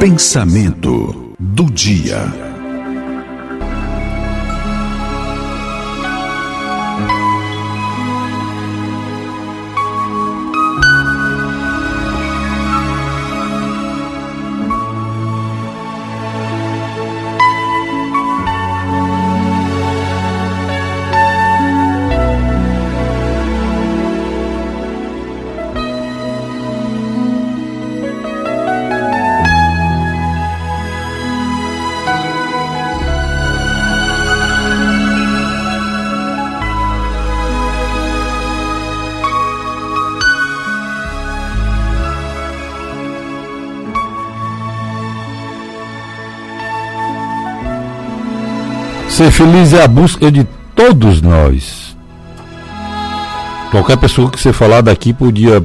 Pensamento do dia. Ser feliz é a busca de todos nós. Qualquer pessoa que você falar daqui por dia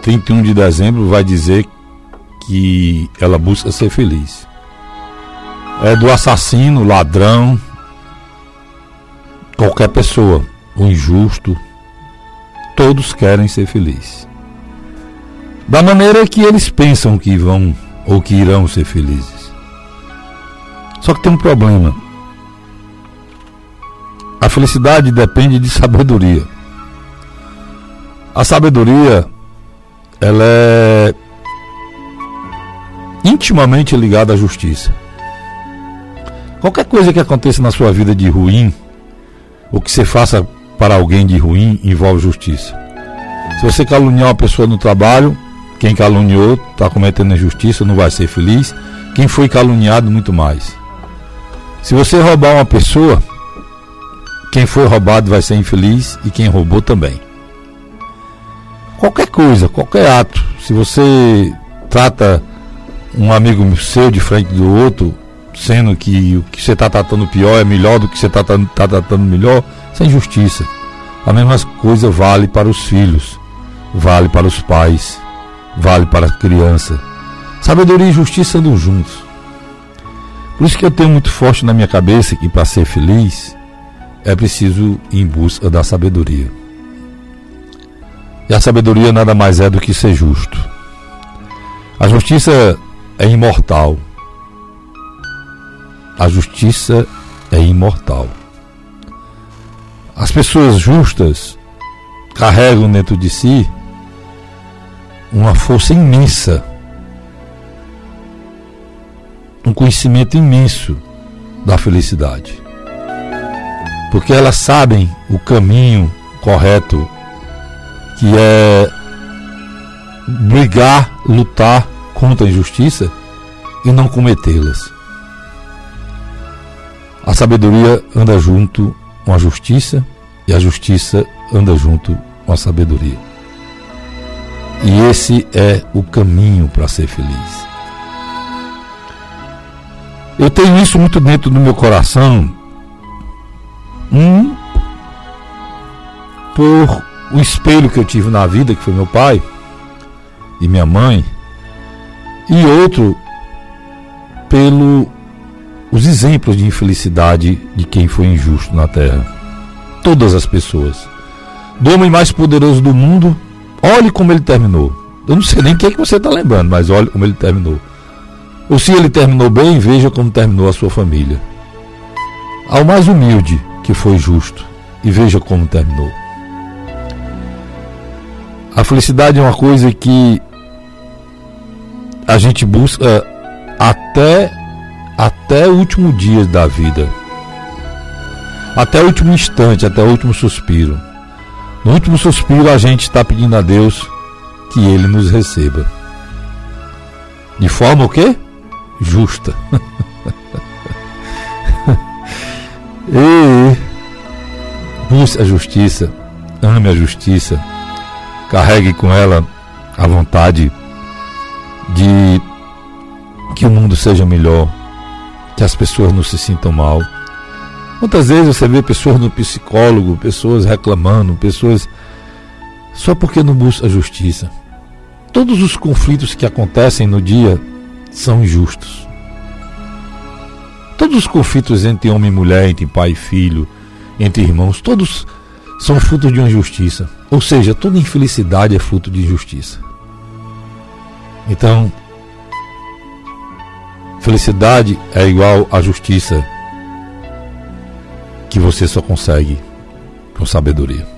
31 de dezembro vai dizer que ela busca ser feliz. É do assassino, ladrão, qualquer pessoa, o injusto, todos querem ser felizes. Da maneira que eles pensam que vão ou que irão ser felizes. Só que tem um problema a felicidade depende de sabedoria. A sabedoria, ela é intimamente ligada à justiça. Qualquer coisa que aconteça na sua vida de ruim, ou que você faça para alguém de ruim, envolve justiça. Se você caluniar uma pessoa no trabalho, quem caluniou está cometendo injustiça, não vai ser feliz. Quem foi caluniado, muito mais. Se você roubar uma pessoa, quem foi roubado vai ser infeliz e quem roubou também. Qualquer coisa, qualquer ato, se você trata um amigo seu de frente do outro, sendo que o que você está tratando pior é melhor do que você está tá tratando melhor, isso é injustiça. A mesma coisa vale para os filhos, vale para os pais, vale para a criança. Sabedoria e justiça andam juntos. Por isso que eu tenho muito forte na minha cabeça que para ser feliz, é preciso ir em busca da sabedoria. E a sabedoria nada mais é do que ser justo. A justiça é imortal. A justiça é imortal. As pessoas justas carregam dentro de si uma força imensa, um conhecimento imenso da felicidade porque elas sabem o caminho correto, que é brigar, lutar contra a injustiça e não cometê-las. A sabedoria anda junto com a justiça e a justiça anda junto com a sabedoria. E esse é o caminho para ser feliz. Eu tenho isso muito dentro do meu coração um por o espelho que eu tive na vida, que foi meu pai e minha mãe, e outro pelo os exemplos de infelicidade de quem foi injusto na terra. Todas as pessoas. Do homem mais poderoso do mundo, olhe como ele terminou. Eu não sei nem quem é que você está lembrando, mas olhe como ele terminou. Ou se ele terminou bem, veja como terminou a sua família. Ao mais humilde, que foi justo. E veja como terminou. A felicidade é uma coisa que a gente busca até até o último dia da vida. Até o último instante, até o último suspiro. No último suspiro a gente está pedindo a Deus que ele nos receba. De forma o quê? Justa. Busque a justiça, ame a justiça, carregue com ela a vontade de que o mundo seja melhor, que as pessoas não se sintam mal. Quantas vezes você vê pessoas no psicólogo, pessoas reclamando, pessoas só porque não busca a justiça. Todos os conflitos que acontecem no dia são injustos. Todos os conflitos entre homem e mulher, entre pai e filho, entre irmãos, todos são fruto de uma injustiça. Ou seja, toda infelicidade é fruto de injustiça. Então, felicidade é igual à justiça que você só consegue com sabedoria.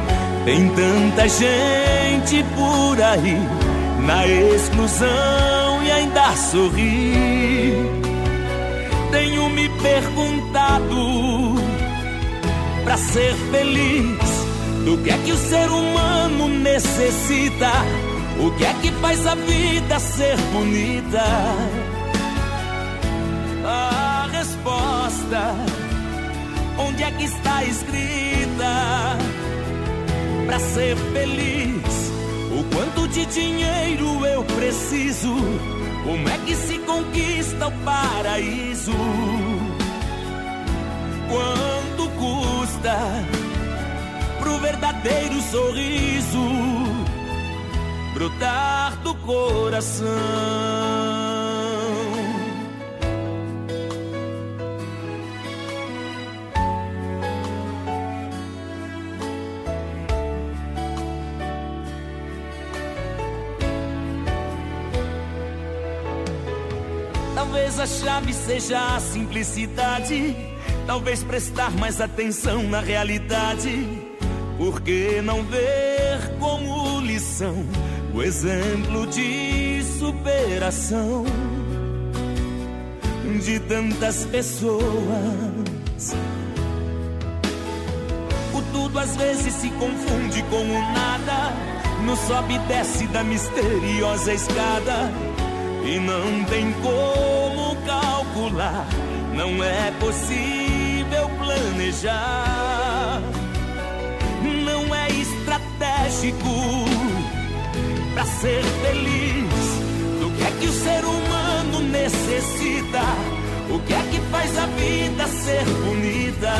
Tem tanta gente por aí na exclusão e ainda sorri. Tenho me perguntado para ser feliz do que é que o ser humano necessita, o que é que faz a vida ser bonita. A resposta, onde é que está escrita? Para ser feliz, o quanto de dinheiro eu preciso? Como é que se conquista o paraíso? Quanto custa pro verdadeiro sorriso brotar do coração? Talvez a chave seja a simplicidade. Talvez prestar mais atenção na realidade. Por que não ver como lição o exemplo de superação de tantas pessoas? O tudo às vezes se confunde com o nada. No sobe e desce da misteriosa escada e não tem como calcular, não é possível planejar, não é estratégico para ser feliz. Do que é que o ser humano necessita? O que é que faz a vida ser bonita?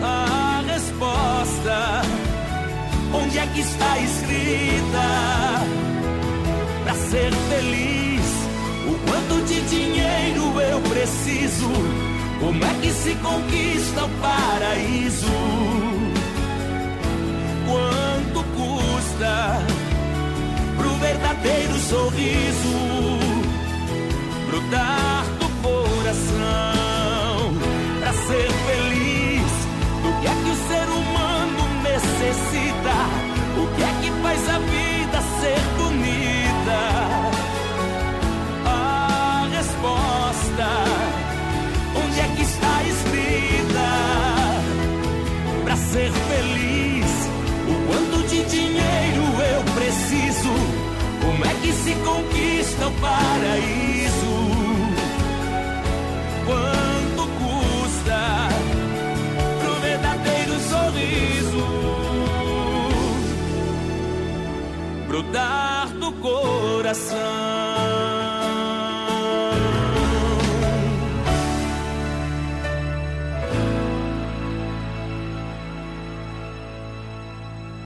A resposta, onde é que está escrita? Ser feliz. O quanto de dinheiro eu preciso? Como é que se conquista o paraíso? Quanto custa pro verdadeiro sorriso brotar ser feliz, o quanto de dinheiro eu preciso? Como é que se conquista o paraíso? Quanto custa pro verdadeiro sorriso? Brotar do coração.